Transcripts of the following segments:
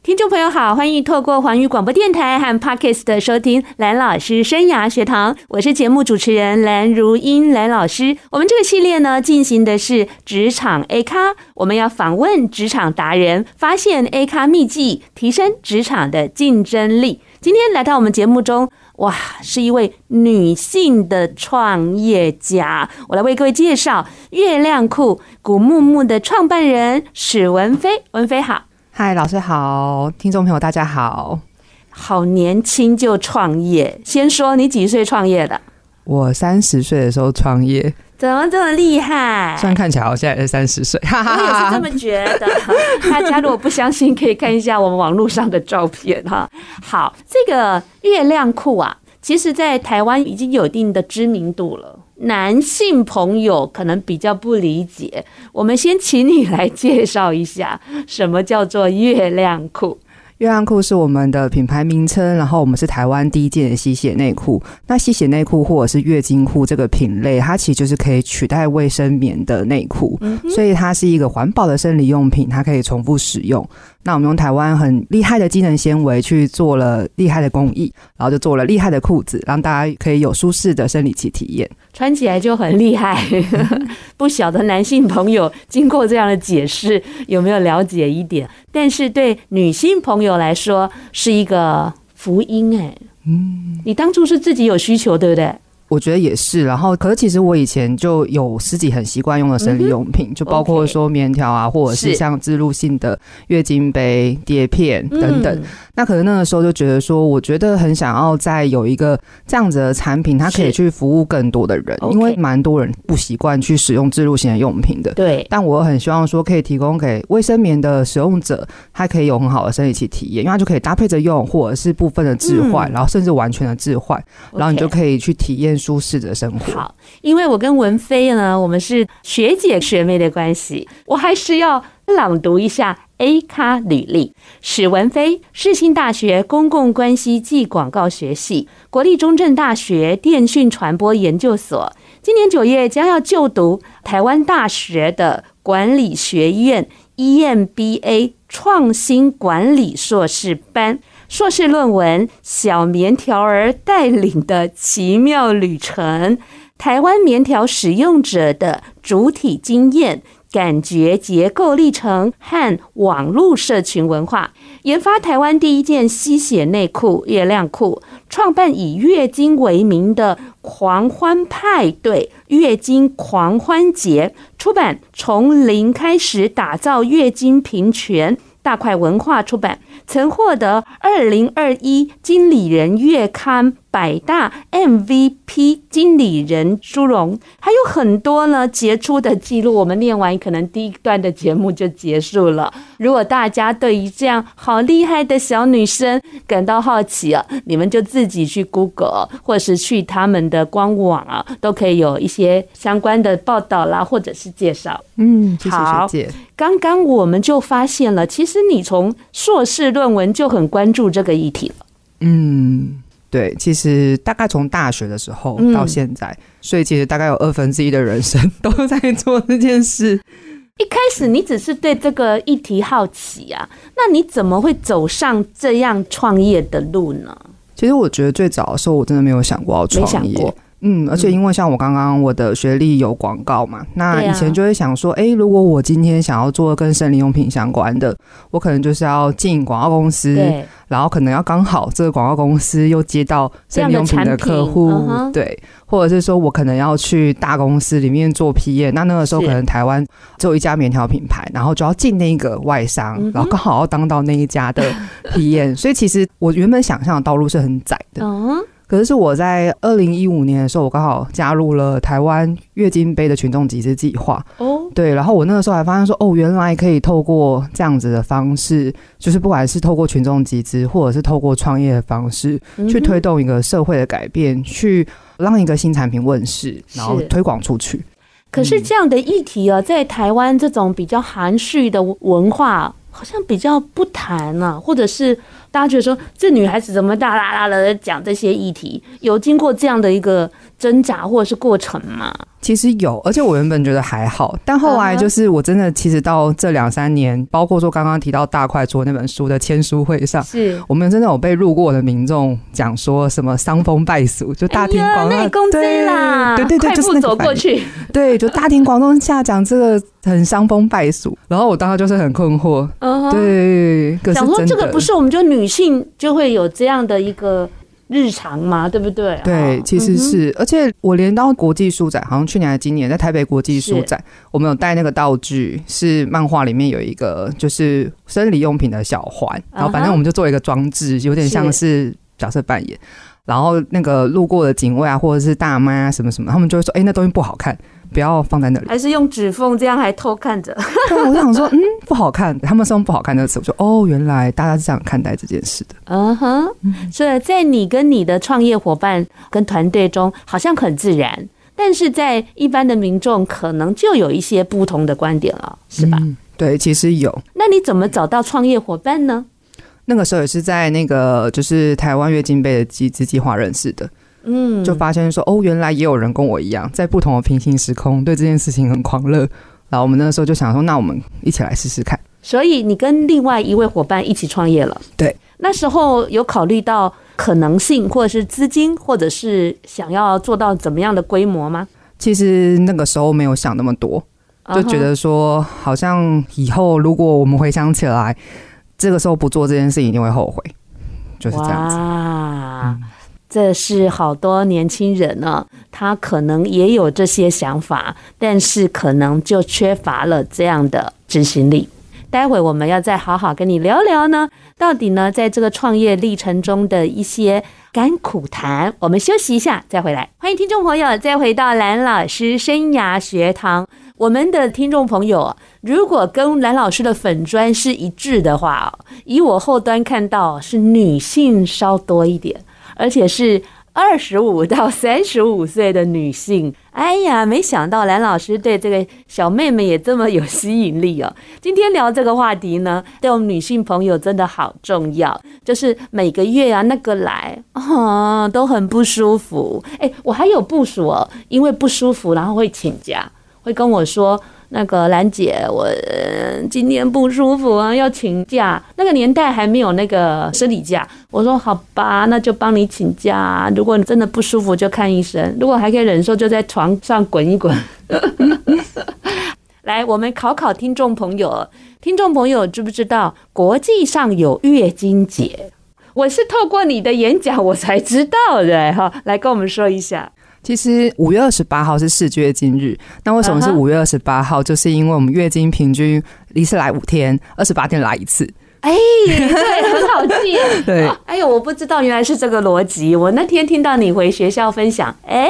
听众朋友好，欢迎透过环宇广播电台和 Podcast 的收听蓝老师生涯学堂，我是节目主持人蓝如英蓝老师。我们这个系列呢，进行的是职场 A 咖，我们要访问职场达人，发现 A 咖秘技，提升职场的竞争力。今天来到我们节目中，哇，是一位女性的创业家，我来为各位介绍月亮裤古木木的创办人史文飞，文飞好。嗨，老师好，听众朋友大家好。好年轻就创业，先说你几岁创业的？我三十岁的时候创业。怎么这么厉害？虽然看起来我现在是三十岁，哈哈我也是这么觉得。大家如果不相信，可以看一下我们网络上的照片哈。好，这个月亮裤啊，其实在台湾已经有一定的知名度了。男性朋友可能比较不理解，我们先请你来介绍一下什么叫做月亮裤。月亮裤是我们的品牌名称，然后我们是台湾第一件的吸血内裤。那吸血内裤或者是月经裤这个品类，它其实就是可以取代卫生棉的内裤，所以它是一个环保的生理用品，它可以重复使用。那我们用台湾很厉害的机能纤维去做了厉害的工艺，然后就做了厉害的裤子，让大家可以有舒适的生理期体验，穿起来就很厉害。不晓得男性朋友经过这样的解释有没有了解一点？但是对女性朋友来说是一个福音哎。嗯，你当初是自己有需求，对不对？我觉得也是，然后可是其实我以前就有自己很习惯用的生理用品，就包括说棉条啊，或者是像置入性的月经杯、碟片等等。那可能那个时候就觉得说，我觉得很想要再有一个这样子的产品，它可以去服务更多的人，因为蛮多人不习惯去使用置入性的用品的。对，但我很希望说可以提供给卫生棉的使用者，它可以有很好的生理期体验，因为它就可以搭配着用，或者是部分的置换，然后甚至完全的置换，然后你就可以去体验。舒适的生活。好，因为我跟文飞呢，我们是学姐学妹的关系，我还是要朗读一下 A 咖履历。史文飞，世新大学公共关系暨广告学系，国立中正大学电讯传播研究所，今年九月将要就读台湾大学的管理学院 EMBA 创新管理硕士班。硕士论文《小棉条儿带领的奇妙旅程》，台湾棉条使用者的主体经验、感觉结构历程和网络社群文化，研发台湾第一件吸血内裤——月亮裤，创办以月经为名的狂欢派对——月经狂欢节，出版《从零开始打造月经平权》。大块文化出版，曾获得二零二一经理人月刊百大 MVP 经理人殊荣，还有很多呢杰出的记录。我们念完，可能第一段的节目就结束了。如果大家对于这样好厉害的小女生感到好奇啊，你们就自己去 Google，或是去他们的官网啊，都可以有一些相关的报道啦，或者是介绍。嗯，谢谢学姐。刚刚我们就发现了，其实你从硕士论文就很关注这个议题了。嗯，对，其实大概从大学的时候到现在，嗯、所以其实大概有二分之一的人生 都在做这件事。一开始你只是对这个议题好奇啊，那你怎么会走上这样创业的路呢？其实我觉得最早的时候，我真的没有想过要创业。嗯，而且因为像我刚刚我的学历有广告嘛，那以前就会想说，哎、欸，如果我今天想要做跟生理用品相关的，我可能就是要进广告公司，然后可能要刚好这个广告公司又接到生理用品的客户，对，或者是说我可能要去大公司里面做 PM，那那个时候可能台湾只有一家棉条品牌，然后就要进那个外商，然后刚好要当到那一家的 PM，所以其实我原本想象的道路是很窄的。可是我在二零一五年的时候，我刚好加入了台湾月经杯的群众集资计划。哦，对，然后我那个时候还发现说，哦，原来可以透过这样子的方式，就是不管是透过群众集资，或者是透过创业的方式，去推动一个社会的改变，去让一个新产品问世，然后推广出去。可是这样的议题啊，在台湾这种比较含蓄的文化，好像比较不谈啊，或者是大家觉得说这女孩子怎么大啦啦的讲这些议题？有经过这样的一个挣扎或者是过程吗？其实有，而且我原本觉得还好，但后来就是我真的其实到这两三年，包括说刚刚提到大块桌那本书的签书会上，是。我们真的有被路过的民众讲说什么伤风败俗，就大庭广众，对啦，对对对，就是过去，对，就大庭广众下讲这个很伤风败俗，然后我当时就是很困惑，嗯，对，可是想说这个不是我们就女性就会有这样的一个。日常嘛，对不对？对，其实是，嗯、而且我连到国际书展，好像去年还是今年，在台北国际书展，我们有带那个道具，是漫画里面有一个就是生理用品的小环，然后反正我们就做一个装置，有点像是角色扮演，然后那个路过的警卫啊，或者是大妈啊，什么什么，他们就会说：“哎、欸，那东西不好看。”不要放在那里，还是用指缝这样还偷看着？对，我就想说，嗯，不好看。他们说不好看的词，我说哦，原来大家是这样看待这件事的。嗯哼，所以在你跟你的创业伙伴跟团队中，好像很自然，但是在一般的民众可能就有一些不同的观点了，是吧？嗯，对，其实有。那你怎么找到创业伙伴呢？那个时候也是在那个就是台湾月经杯的集资计划认识的。嗯，就发现说哦，原来也有人跟我一样，在不同的平行时空对这件事情很狂热。然后我们那个时候就想说，那我们一起来试试看。所以你跟另外一位伙伴一起创业了？对。那时候有考虑到可能性，或者是资金，或者是想要做到怎么样的规模吗？其实那个时候没有想那么多，就觉得说，好像以后如果我们回想起来，这个时候不做这件事，一定会后悔，就是这样子。哇。这是好多年轻人呢，他可能也有这些想法，但是可能就缺乏了这样的执行力。待会我们要再好好跟你聊聊呢，到底呢，在这个创业历程中的一些甘苦谈。我们休息一下再回来，欢迎听众朋友再回到蓝老师生涯学堂。我们的听众朋友，如果跟蓝老师的粉砖是一致的话，以我后端看到是女性稍多一点。而且是二十五到三十五岁的女性，哎呀，没想到蓝老师对这个小妹妹也这么有吸引力哦。今天聊这个话题呢，对我们女性朋友真的好重要。就是每个月啊，那个来啊，都很不舒服。哎，我还有部署哦，因为不舒服，然后会请假，会跟我说。那个兰姐，我今天不舒服啊，要请假。那个年代还没有那个生理假，我说好吧，那就帮你请假。如果你真的不舒服，就看医生。如果还可以忍受，就在床上滚一滚。来，我们考考听众朋友，听众朋友知不知道国际上有月经节？我是透过你的演讲我才知道的哈，来跟我们说一下。其实五月二十八号是世界月经日，那为什么是五月二十八号？就是因为我们月经平均一次来五天，二十八天来一次。哎，对，很好记。对，哎呦，我不知道原来是这个逻辑。我那天听到你回学校分享，哎，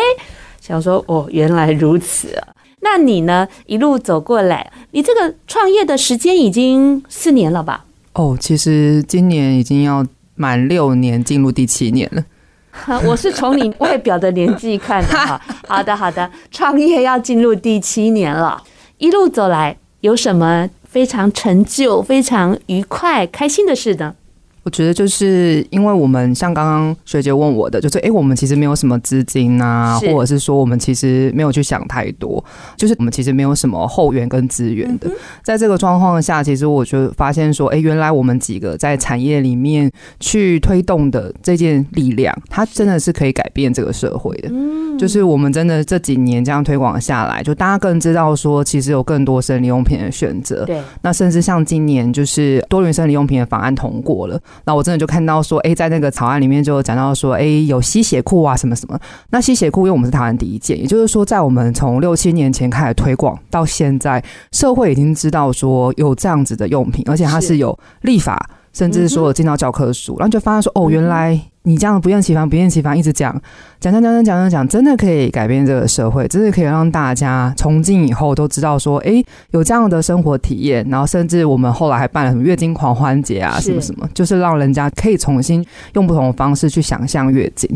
想说哦，原来如此啊。那你呢？一路走过来，你这个创业的时间已经四年了吧？哦，其实今年已经要满六年，进入第七年了。我是从你外表的年纪看的哈。好的，好的，创业要进入第七年了，一路走来有什么非常成就、非常愉快、开心的事呢？我觉得就是因为我们像刚刚学姐问我的，就是哎，我们其实没有什么资金啊，或者是说我们其实没有去想太多，就是我们其实没有什么后援跟资源的。在这个状况下，其实我就发现说，哎，原来我们几个在产业里面去推动的这件力量，它真的是可以改变这个社会的。就是我们真的这几年这样推广下来，就大家更知道说，其实有更多生理用品的选择。对，那甚至像今年就是多元生理用品的法案通过了。那我真的就看到说，哎，在那个草案里面就讲到说，哎，有吸血库啊，什么什么。那吸血库，因为我们是台湾第一件，也就是说，在我们从六七年前开始推广到现在，社会已经知道说有这样子的用品，而且它是有立法，甚至说有进到教科书，然后就发现说，哦，原来。你这样不厌其烦、不厌其烦一直讲，讲讲讲讲讲讲讲，真的可以改变这个社会，真的可以让大家从今以后都知道说，哎，有这样的生活体验，然后甚至我们后来还办了什么月经狂欢节啊，什么什么，就是让人家可以重新用不同的方式去想象月经，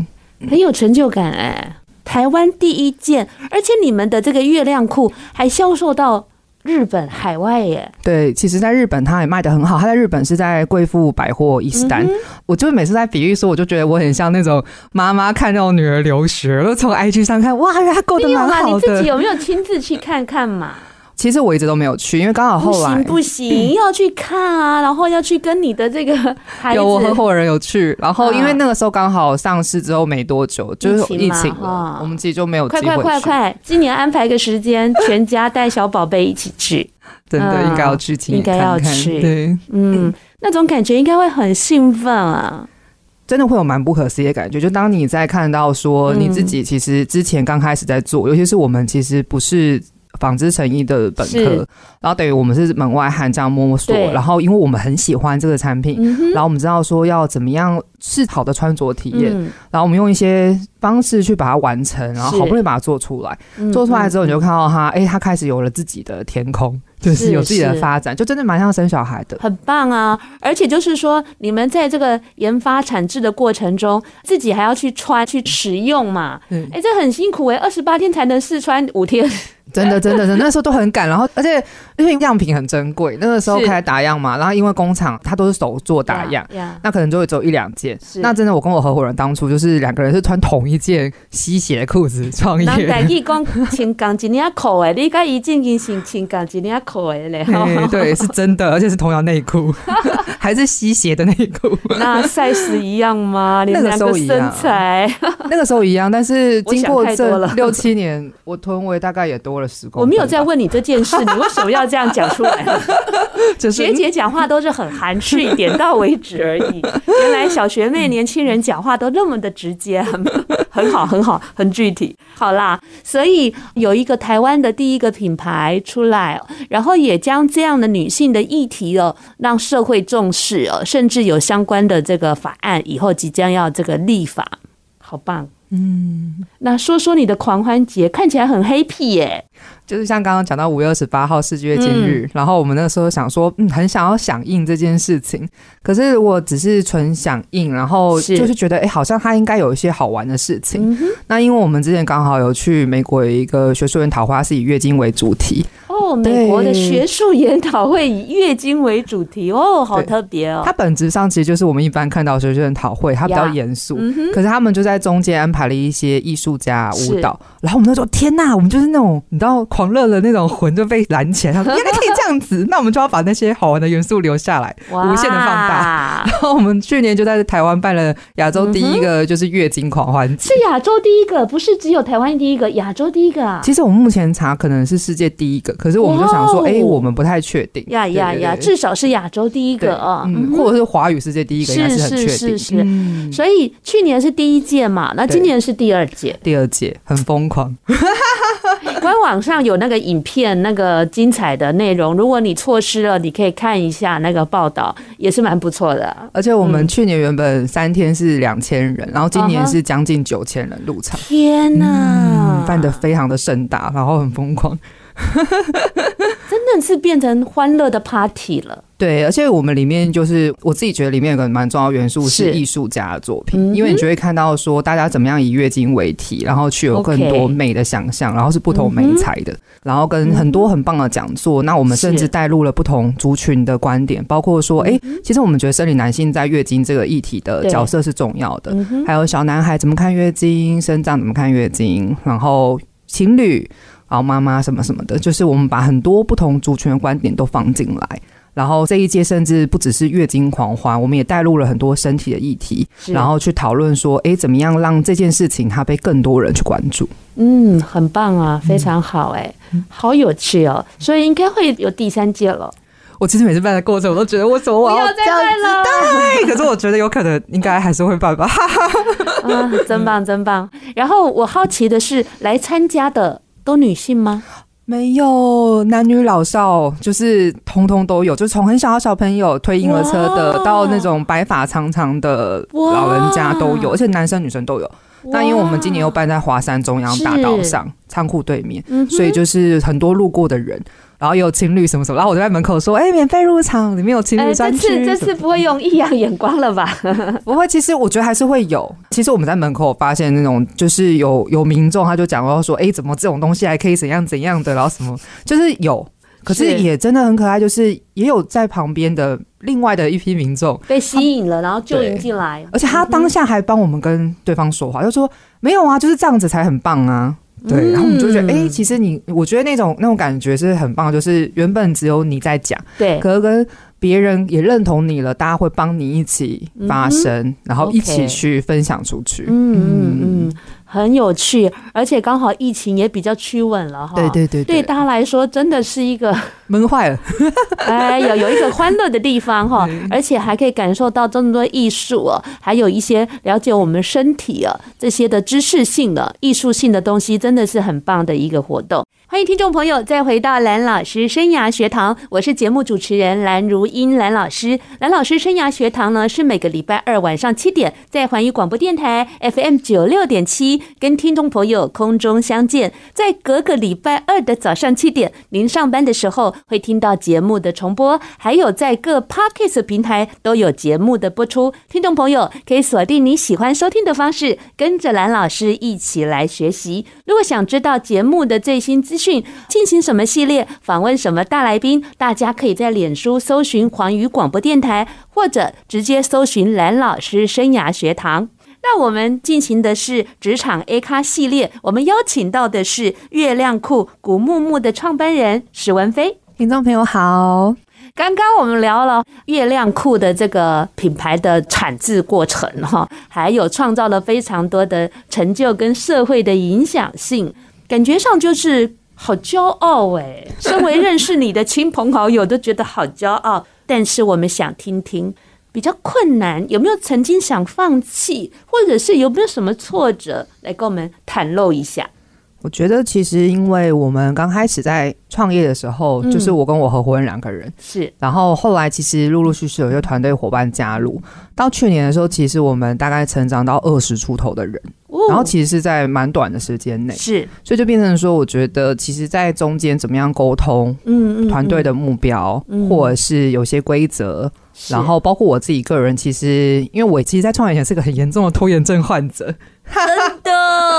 很有成就感哎！台湾第一件，而且你们的这个月亮裤还销售到日本海外耶。对，其实，在日本它也卖的很好。它在日本是在贵妇百货伊斯丹。嗯、我就每次在比喻说，我就觉得我很像那种妈妈看那种女儿留学，我就从 IG 上看，哇，他过得蛮好的。你自己有没有亲自去看看嘛？其实我一直都没有去，因为刚好后来不行不行、嗯、要去看啊，然后要去跟你的这个孩子有我合伙人有去，然后因为那个时候刚好上市之后没多久，啊、就是疫情了，我们自己就没有机会去。快快快快，今年安排个时间，全家带小宝贝一起去，真的应该要去听，应该要去。对，嗯，那种感觉应该会很兴奋啊，真的会有蛮不可思议的感觉。就当你在看到说你自己其实之前刚开始在做，嗯、尤其是我们其实不是。纺织成衣的本科，然后等于我们是门外汉这样摸索，然后因为我们很喜欢这个产品，嗯、然后我们知道说要怎么样是好的穿着体验，嗯、然后我们用一些方式去把它完成，然后好不容易把它做出来，做出来之后你就看到它，哎、欸，它开始有了自己的天空，就是有自己的发展，就真的蛮像生小孩的，很棒啊！而且就是说，你们在这个研发产制的过程中，自己还要去穿去使用嘛，哎、嗯欸，这很辛苦哎、欸，二十八天才能试穿五天。真的，真的，真的，那时候都很赶，然后而且因为样品很珍贵，那个时候开始打样嘛，然后因为工厂它都是手做打样，那可能就会只有一两件。那真的，我跟我合伙人当初就是两个人是穿同一件吸血的裤子创业。那代志讲，穿钢筋领裤哎，你跟伊进行穿穿钢筋领裤诶嘞。对，是真的，而且是同样内裤，还是吸血的内裤。那 size 一样吗？你们两个身材？那个时候一样，但是经过这六七年，我臀围大概也多了十公。我没有在问你这件事，你为什么要这样讲出来？学姐讲话都是很含蓄，点到为止而已。原来小学妹年轻人讲话都那么的直接，很 很好，很好，很具体。好啦，所以有一个台湾的第一个品牌出来，然后也将这样的女性的议题哦，让社会重视哦，甚至有相关的这个法案，以后即将要这个立法，好棒。嗯，那说说你的狂欢节，看起来很 happy 耶。就是像刚刚讲到五月二十八号世界月经日，嗯、然后我们那个时候想说，嗯，很想要响应这件事情。可是我只是纯响应，然后就是觉得，哎、欸，好像它应该有一些好玩的事情。嗯、那因为我们之前刚好有去美国有一个学术院桃花，是以月经为主题。哦，美国的学术研讨会以月经为主题，哦，好特别哦。它本质上其实就是我们一般看到学术研讨会，它比较严肃。嗯、可是他们就在中间安排了一些艺术家舞蹈，然后我们就说：天呐，我们就是那种你知道狂热的那种魂就被拦起来。他说：原来可以这样子，那我们就要把那些好玩的元素留下来，无限的放大。然后我们去年就在台湾办了亚洲第一个就是月经狂欢节，是亚洲第一个，不是只有台湾第一个，亚洲第一个啊。其实我们目前查可能是世界第一个。可是我们就想说，哎、欸，我们不太确定。呀呀呀，至少是亚洲第一个啊，嗯、或者是华语世界第一个，应该是很确定。是是是是。嗯、所以去年是第一届嘛，那今年是第二届。第二届很疯狂。官网上有那个影片，那个精彩的内容，如果你错失了，你可以看一下那个报道，也是蛮不错的。而且我们去年原本三天是两千人，嗯、然后今年是将近九千人入场。天哪、啊，办得非常的盛大，然后很疯狂。真的是变成欢乐的 party 了。对，而且我们里面就是我自己觉得里面有个蛮重要元素是艺术家的作品，嗯、因为你就会看到说大家怎么样以月经为题，然后去有更多美的想象然后是不同美材的，嗯、然后跟很多很棒的讲座。嗯、那我们甚至带入了不同族群的观点，包括说，哎，其实我们觉得生理男性在月经这个议题的角色是重要的，嗯、还有小男孩怎么看月经，生长怎么看月经，然后情侣。然后妈妈什么什么的，就是我们把很多不同族群的观点都放进来。然后这一届甚至不只是月经狂欢，我们也带入了很多身体的议题，然后去讨论说，哎，怎么样让这件事情它被更多人去关注？嗯，很棒啊，非常好，哎，嗯、好有趣哦。所以应该会有第三届了。我其实每次办的过程，我都觉得我怎么我要这样办了？可是我觉得有可能应该还是会办吧。啊，真棒，真棒。然后我好奇的是，来参加的。都女性吗？没有，男女老少就是通通都有，就从很小的小朋友推婴儿车的，到那种白发苍苍的老人家都有，而且男生女生都有。那因为我们今年又办在华山中央大道上仓库对面，嗯、所以就是很多路过的人。然后也有情侣什么什么，然后我就在门口说：“哎，免费入场，里面有情侣专区。”这次这次不会用异样眼光了吧？不会，其实我觉得还是会有。其实我们在门口发现那种，就是有有民众他就讲到说：“哎，怎么这种东西还可以怎样怎样的？”然后什么就是有。可是也真的很可爱，就是也有在旁边的另外的一批民众被吸引了，然后就引进来，而且他当下还帮我们跟对方说话，嗯、就说没有啊，就是这样子才很棒啊。对，嗯、然后我们就觉得，哎、欸，其实你，我觉得那种那种感觉是很棒，就是原本只有你在讲，对，可是跟别人也认同你了，大家会帮你一起发声，嗯、然后一起去分享出去。嗯嗯。嗯。很有趣，而且刚好疫情也比较趋稳了哈。对对对，对大家来说真的是一个 闷坏了。哎，有有一个欢乐的地方哈，而且还可以感受到这么多艺术哦，还有一些了解我们身体啊这些的知识性的艺术性的东西，真的是很棒的一个活动。欢迎听众朋友再回到蓝老师生涯学堂，我是节目主持人蓝如英蓝老师。蓝老师生涯学堂呢是每个礼拜二晚上七点在环宇广播电台 FM 九六点七。跟听众朋友空中相见，在隔个礼拜二的早上七点，您上班的时候会听到节目的重播，还有在各 Podcast 平台都有节目的播出。听众朋友可以锁定你喜欢收听的方式，跟着蓝老师一起来学习。如果想知道节目的最新资讯讯，进行什么系列，访问什么大来宾，大家可以在脸书搜寻环宇广播电台，或者直接搜寻蓝老师生涯学堂。那我们进行的是职场 A 咖系列，我们邀请到的是月亮裤古木木的创办人史文飞。听众朋友好，刚刚我们聊了月亮裤的这个品牌的产制过程哈，还有创造了非常多的成就跟社会的影响性，感觉上就是好骄傲哎。身为认识你的亲朋好友都觉得好骄傲，但是我们想听听。比较困难，有没有曾经想放弃，或者是有没有什么挫折，来跟我们袒露一下？我觉得其实，因为我们刚开始在创业的时候，嗯、就是我跟我合伙人两个人是，然后后来其实陆陆续续有一个团队伙伴加入，到去年的时候，其实我们大概成长到二十出头的人，哦、然后其实是在蛮短的时间内，是，所以就变成说，我觉得其实，在中间怎么样沟通，嗯嗯，团队的目标，嗯、或者是有些规则。然后包括我自己个人，其实因为我其实，在创业前是个很严重的拖延症患者，真的，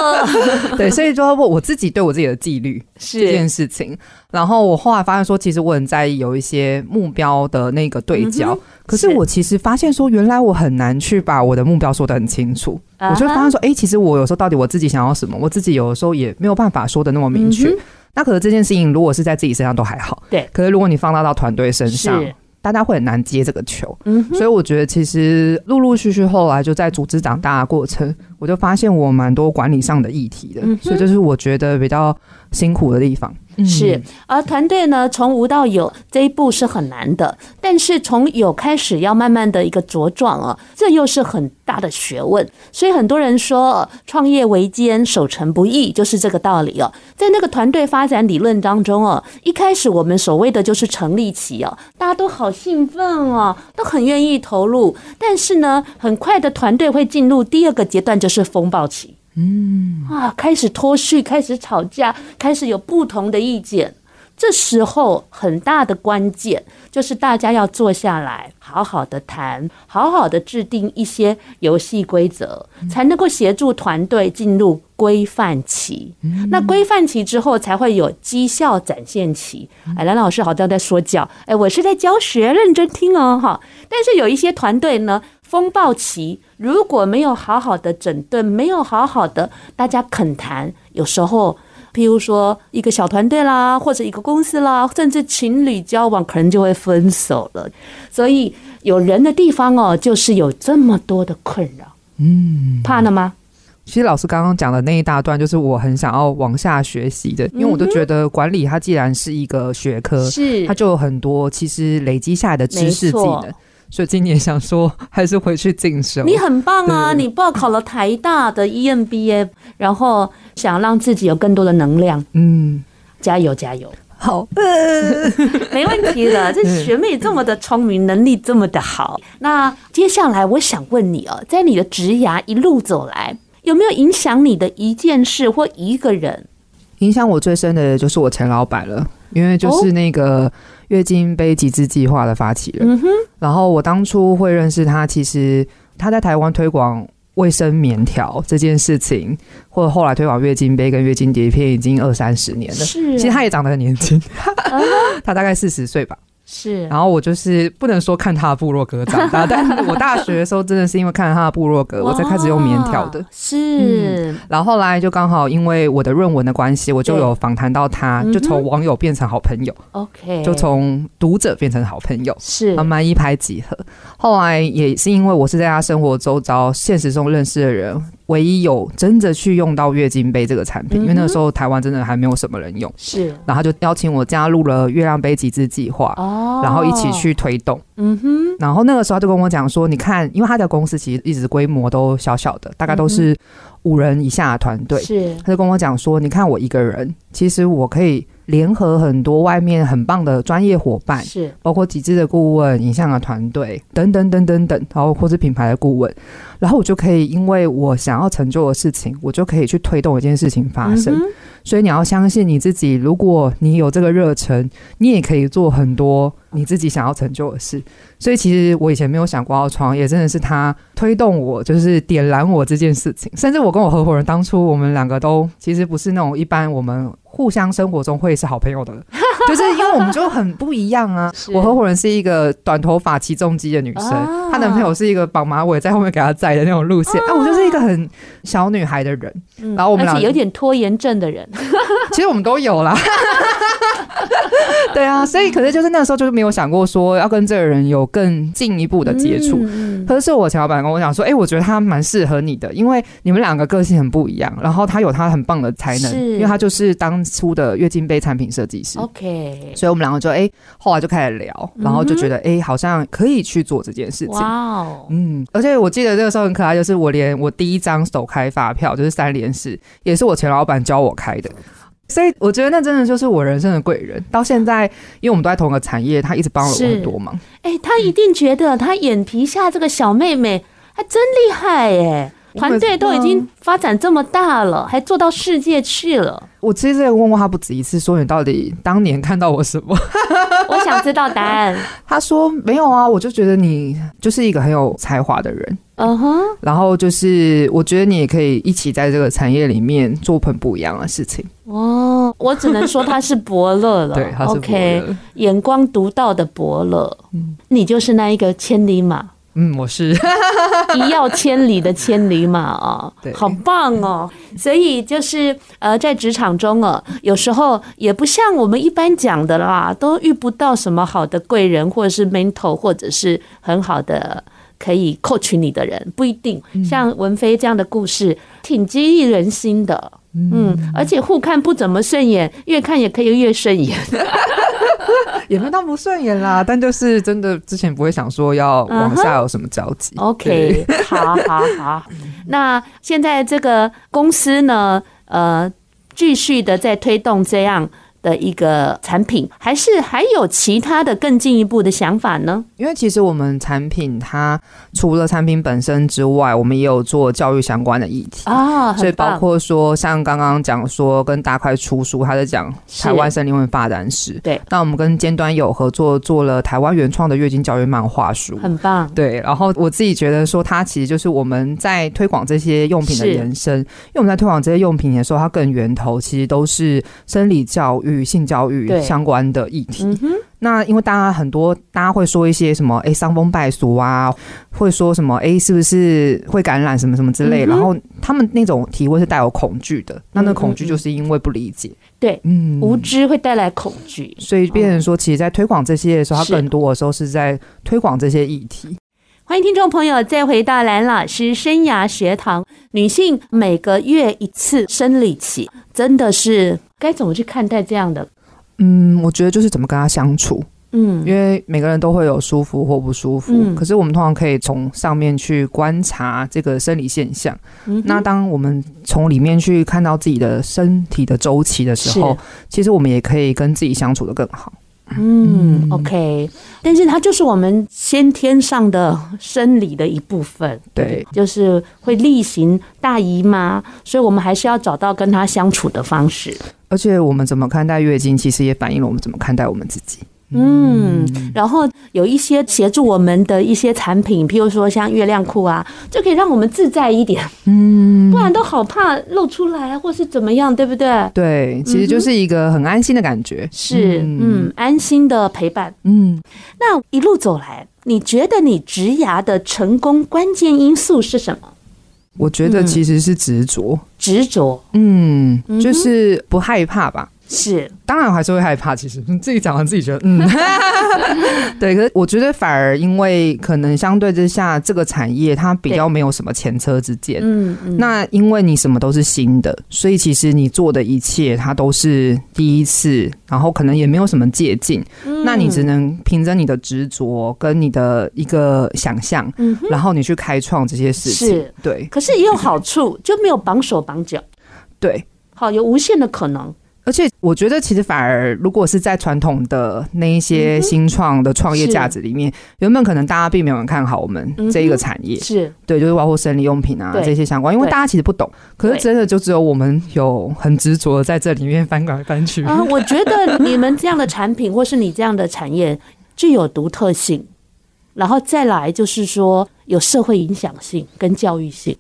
对，所以说我自己对我自己的纪律是这件事情。然后我后来发现说，其实我很在意有一些目标的那个对焦，可是我其实发现说，原来我很难去把我的目标说得很清楚。我就发现说，哎，其实我有时候到底我自己想要什么，我自己有的时候也没有办法说的那么明确。那可能这件事情如果是在自己身上都还好，对，可是如果你放大到团队身上。大家会很难接这个球，嗯，所以我觉得其实陆陆续续后来就在组织长大的过程，我就发现我蛮多管理上的议题的，嗯，所以就是我觉得比较辛苦的地方。是，而团队呢，从无到有这一步是很难的，但是从有开始要慢慢的一个茁壮啊，这又是很大的学问。所以很多人说，创业维艰，守成不易，就是这个道理哦。在那个团队发展理论当中哦，一开始我们所谓的就是成立期哦，大家都好兴奋哦，都很愿意投入，但是呢，很快的团队会进入第二个阶段，就是风暴期。嗯啊，开始脱序，开始吵架，开始有不同的意见。这时候很大的关键就是大家要坐下来，好好的谈，好好的制定一些游戏规则，才能够协助团队进入规范期。那规范期之后，才会有绩效展现期。哎，蓝老师好像在说教，哎，我是在教学，认真听哦，哈。但是有一些团队呢，风暴期。如果没有好好的整顿，没有好好的大家肯谈，有时候，譬如说一个小团队啦，或者一个公司啦，甚至情侣交往，可能就会分手了。所以有人的地方哦，就是有这么多的困扰。嗯，怕了吗？其实老师刚刚讲的那一大段，就是我很想要往下学习的，因为我都觉得管理它既然是一个学科，是它就有很多其实累积下来的知识技能。所以今年想说，还是回去进修。你很棒啊！你报考了台大的 EMBA，然后想让自己有更多的能量。嗯，加油加油！好，没问题的。这学妹这么的聪明，能力这么的好。那接下来我想问你哦，在你的职涯一路走来，有没有影响你的一件事或一个人？影响我最深的就是我前老板了，因为就是那个。月经杯集资计划的发起人，嗯哼，然后我当初会认识他，其实他在台湾推广卫生棉条这件事情，或者后来推广月经杯跟月经碟片，已经二三十年了。是、啊，其实他也长得很年轻，他大概四十岁吧。是，然后我就是不能说看他的部落格长大，但是我大学的时候真的是因为看了他的部落格，我才开始用棉条的。是、嗯，然后后来就刚好因为我的论文的关系，我就有访谈到他，就从网友变成好朋友。OK，就从读者变成好朋友，是，慢慢一拍即合。后来也是因为我是在他生活周遭、现实中认识的人。唯一有真的去用到月经杯这个产品，嗯、因为那个时候台湾真的还没有什么人用，是，然后他就邀请我加入了月亮杯集资计划，哦，然后一起去推动，嗯哼，然后那个时候他就跟我讲说，你看，因为他的公司其实一直规模都小小的，大概都是五人以下的团队，是，他就跟我讲说，你看我一个人，其实我可以。联合很多外面很棒的专业伙伴，是。包括集资的顾问、影像的团队等等等等等，然后或是品牌的顾问，然后我就可以因为我想要成就的事情，我就可以去推动一件事情发生。嗯、所以你要相信你自己，如果你有这个热忱，你也可以做很多你自己想要成就的事。所以其实我以前没有想过要创业，真的是他推动我，就是点燃我这件事情。甚至我跟我合伙人当初，我们两个都其实不是那种一般我们。互相生活中会是好朋友的，就是因为我们就很不一样啊。我合伙人是一个短头发起重机的女生，她男朋友是一个绑马尾在后面给她载的那种路线。啊，我就是一个很小女孩的人，然后我们俩有点拖延症的人，其实我们都有啦。对啊，所以可是就是那时候就是没有想过说要跟这个人有更进一步的接触。可是我前老板跟我讲说，哎，我觉得他蛮适合你的，因为你们两个个性很不一样，然后他有他很棒的才能，因为他就是当。初的月经杯产品设计师，OK，所以我们两个就哎、欸，后来就开始聊，然后就觉得哎、欸，好像可以去做这件事情。哇哦，嗯，而且我记得那个时候很可爱，就是我连我第一张首开发票就是三连式，也是我前老板教我开的，所以我觉得那真的就是我人生的贵人。到现在，因为我们都在同一个产业，他一直帮了我很多忙。哎、欸，他一定觉得他眼皮下这个小妹妹还真厉害哎。团队都已经发展这么大了，还做到世界去了。我其实也问过他不止一次，说你到底当年看到我什么？我想知道答案。他说没有啊，我就觉得你就是一个很有才华的人。嗯哼。然后就是我觉得你也可以一起在这个产业里面做很不一样的事情。哦，我只能说他是伯乐了。对，他是伯乐。OK，眼光独到的伯乐。嗯，你就是那一个千里马。嗯，我是 一要千里的千里马啊，对，好棒哦！所以就是呃，在职场中哦，有时候也不像我们一般讲的啦，都遇不到什么好的贵人，或者是 mentor，或者是很好的可以 coach 你的人，不一定。像文菲这样的故事，挺激励人心的。嗯，而且互看不怎么顺眼，越看也可以越顺眼。也没当不顺眼啦，但就是真的之前不会想说要往下有什么交集。Uh-huh. OK，好好好。那现在这个公司呢，呃，继续的在推动这样的一个产品，还是还有其他的更进一步的想法呢？因为其实我们产品它除了产品本身之外，我们也有做教育相关的议题啊，所以包括说像刚刚讲说跟大块出书，他在讲台湾生理用品发展史。对，那我们跟尖端有合作做了台湾原创的月经教育漫画书，很棒。对，然后我自己觉得说，它其实就是我们在推广这些用品的延伸，因为我们在推广这些用品的时候，它更源头其实都是生理教育。与性教育相关的议题，嗯，那因为大家很多，大家会说一些什么，哎，伤风败俗啊，会说什么，哎，是不是会感染什么什么之类，嗯，然后他们那种提问是带有恐惧的，那那恐惧就是因为不理解，对，嗯，无知会带来恐惧，所以变成说，其实，在推广这些的时候，他更多的时候是在推广这些议题。欢迎听众朋友再回到蓝老师生涯学堂。女性每个月一次生理期，真的是该怎么去看待这样的？嗯，我觉得就是怎么跟他相处。嗯，因为每个人都会有舒服或不舒服，嗯、可是我们通常可以从上面去观察这个生理现象。嗯、那当我们从里面去看到自己的身体的周期的时候，其实我们也可以跟自己相处的更好。嗯，OK，但是它就是我们先天上的生理的一部分，对，就是会例行大姨妈，所以我们还是要找到跟他相处的方式。而且我们怎么看待月经，其实也反映了我们怎么看待我们自己。嗯，然后有一些协助我们的一些产品，譬如说像月亮裤啊，就可以让我们自在一点。嗯，不然都好怕露出来啊，或是怎么样，对不对？对，其实就是一个很安心的感觉。是，嗯，安心的陪伴。嗯，那一路走来，你觉得你植牙的成功关键因素是什么？我觉得其实是执着，执着。嗯，就是不害怕吧。是，当然我还是会害怕。其实 自己讲完自己觉得，嗯，对。可是我觉得反而因为可能相对之下，这个产业它比较没有什么前车之鉴。嗯嗯。那因为你什么都是新的，所以其实你做的一切它都是第一次，然后可能也没有什么借鉴。嗯。那你只能凭着你的执着跟你的一个想象，嗯，然后你去开创这些事情。是，对。可是也有好处，就没有绑手绑脚。对。好，有无限的可能。而且我觉得，其实反而如果是在传统的那一些新创的创业价值里面，原本可能大家并没有人看好我们这一个产业，是对，就是包括生理用品啊这些相关，因为大家其实不懂。可是真的就只有我们有很执着的在这里面翻来翻去。啊，我觉得你们这样的产品，或是你这样的产业具有独特性，然后再来就是说有社会影响性跟教育性。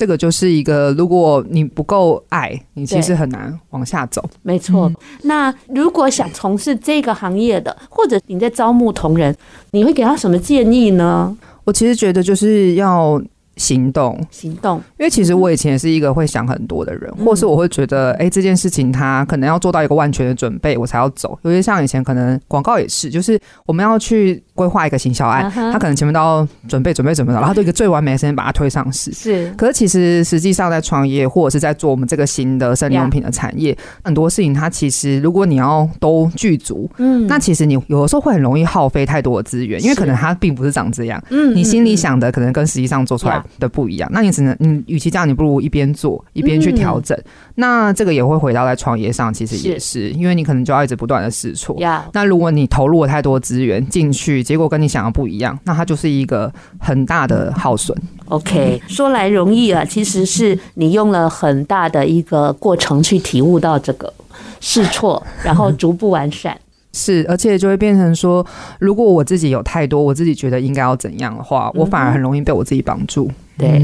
这个就是一个，如果你不够爱，你其实很难往下走。没错。嗯。那如果想从事这个行业的，或者你在招募同仁，你会给他什么建议呢？我其实觉得就是要。行动，行动。因为其实我以前也是一个会想很多的人，嗯、或是我会觉得，哎、欸，这件事情他可能要做到一个万全的准备，我才要走。尤其像以前可能广告也是，就是我们要去规划一个行销案，他可能前面都要准备准备准备，然后都一个最完美的时间把它推上市。是。可是其实实际上在创业或者是在做我们这个新的生理用品的产业，很多事情它其实如果你要都具足，嗯，那其实你有的时候会很容易耗费太多的资源，因为可能它并不是长这样。嗯。你心里想的可能跟实际上做出来的不一样，那你只能，你与其这样，你不如一边做一边去调整。那这个也会回到在创业上，其实也是，因为你可能就要一直不断的试错。那如果你投入了太多资源进去，结果跟你想的不一样，那它就是一个很大的耗损。OK，说来容易啊，其实是你用了很大的一个过程去体悟到这个试错，然后逐步完善。是，而且就会变成说，如果我自己有太多，我自己觉得应该要怎样的话，我反而很容易被我自己绑住。对，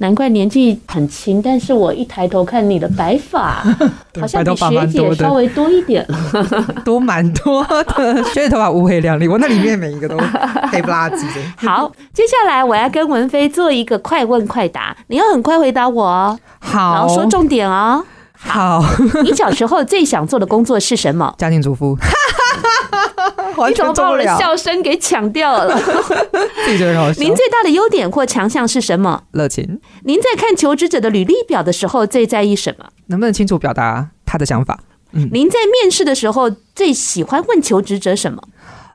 难怪年纪很轻，但是我一抬头看你的白发，好像比学姐稍微多一点了，多蛮多的。学姐头发乌黑亮丽，我那里面每一个都黑不拉几的。好，接下来我要跟文飞做一个快问快答，你要很快回答我哦。好，然后说重点哦。好，你小时候最想做的工作是什么？家庭主妇。你怎么把我的笑声给抢掉了？自己觉得好笑。您最大的优点或强项是什么？热情。您在看求职者的履历表的时候最在意什么？能不能清楚表达他的想法？嗯。您在面试的时候最喜欢问求职者什么？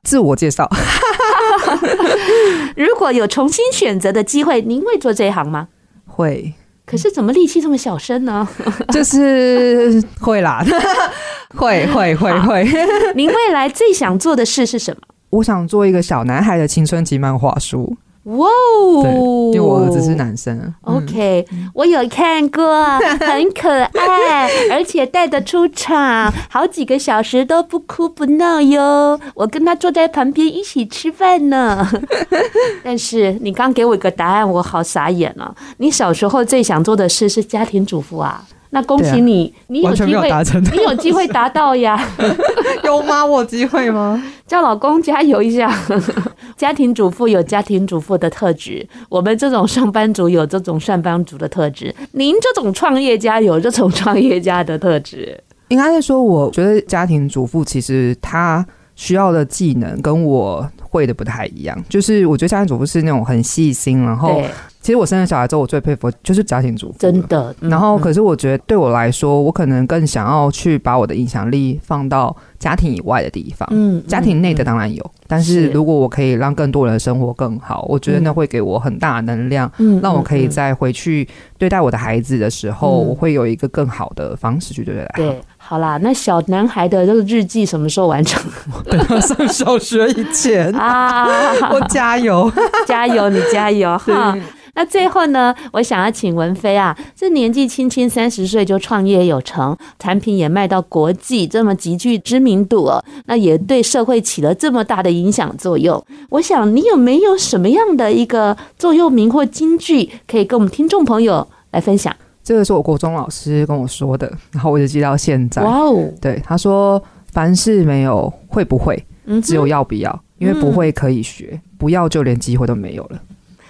自我介绍。如果有重新选择的机会，您会做这一行吗？会。可是怎么力气这么小声呢？就是会啦，会会会会。您未来最想做的事是什么？我想做一个小男孩的青春期漫画书。哇哦！对，因为我儿子是男生。OK，我有看过，很可爱，而且带得出场，好几个小时都不哭不闹哟。我跟他坐在旁边一起吃饭呢。但是你刚给我一个答案，我好傻眼了。你小时候最想做的事是家庭主妇啊？那恭喜你，啊、你有机会，你有机会达到呀？有吗？我有机会吗？叫老公加油一下。家庭主妇有家庭主妇的特质，我们这种上班族有这种上班族的特质，您这种创业家有这种创业家的特质。应该是说，我觉得家庭主妇其实他需要的技能跟我会的不太一样。就是我觉得家庭主妇是那种很细心，然后。其实我生了小孩之后，我最佩服就是家庭主妇，真的。然后，可是我觉得对我来说，我可能更想要去把我的影响力放到家庭以外的地方。嗯，家庭内的当然有，但是如果我可以让更多人的生活更好，我觉得那会给我很大的能量，嗯，让我可以再回去对待我的孩子的时候，我会有一个更好的方式去对待他。对，好啦，那小男孩的这个日记什么时候完成？等他上小学以前啊！我加油，加油，你加油 哈！那最后呢，我想要请文飞啊，这年纪轻轻三十岁就创业有成，产品也卖到国际，这么极具知名度哦，那也对社会起了这么大的影响作用。我想你有没有什么样的一个座右铭或金句，可以跟我们听众朋友来分享？这个是我国中老师跟我说的，然后我就记到现在。哇哦，对，他说凡事没有会不会，只有要不要，因为不会可以学，不要就连机会都没有了。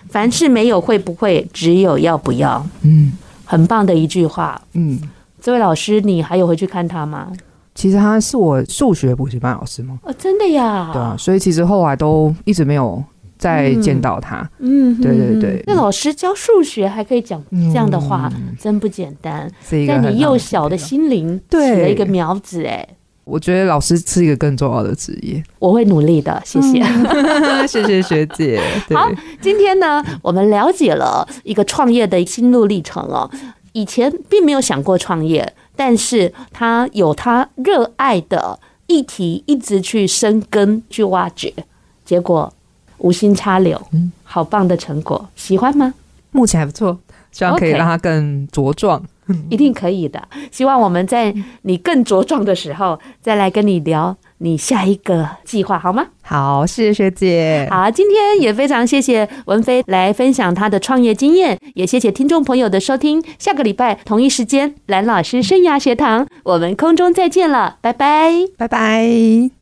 凡事没有会不会，只有要不要。嗯，很棒的一句话。嗯，这位老师，你还有回去看他吗？其实他是我数学补习班老师吗？哦，真的呀。对啊，所以其实后来都一直没有。再见到他，嗯，对对对，那老师教数学还可以讲这样的话，嗯、真不简单。在你幼小的心灵起了一个苗子，哎，我觉得老师是一个更重要的职业。我会努力的，谢谢，嗯、谢谢学姐。好，今天呢，我们了解了一个创业的心路历程哦。以前并没有想过创业，但是他有他热爱的议题，一直去深耕、去挖掘，结果。无心插柳，嗯，好棒的成果，喜欢吗？目前还不错，希望可以让它更茁壮. 一定可以的。希望我们在你更茁壮的时候，再来跟你聊你下一个计划，好吗？好，谢谢学姐。好，今天也非常谢谢文飞来分享她的创业经验，也谢谢听众朋友的收听。下个礼拜同一时间，蓝老师生涯学堂，我们空中再见了，拜拜，拜拜。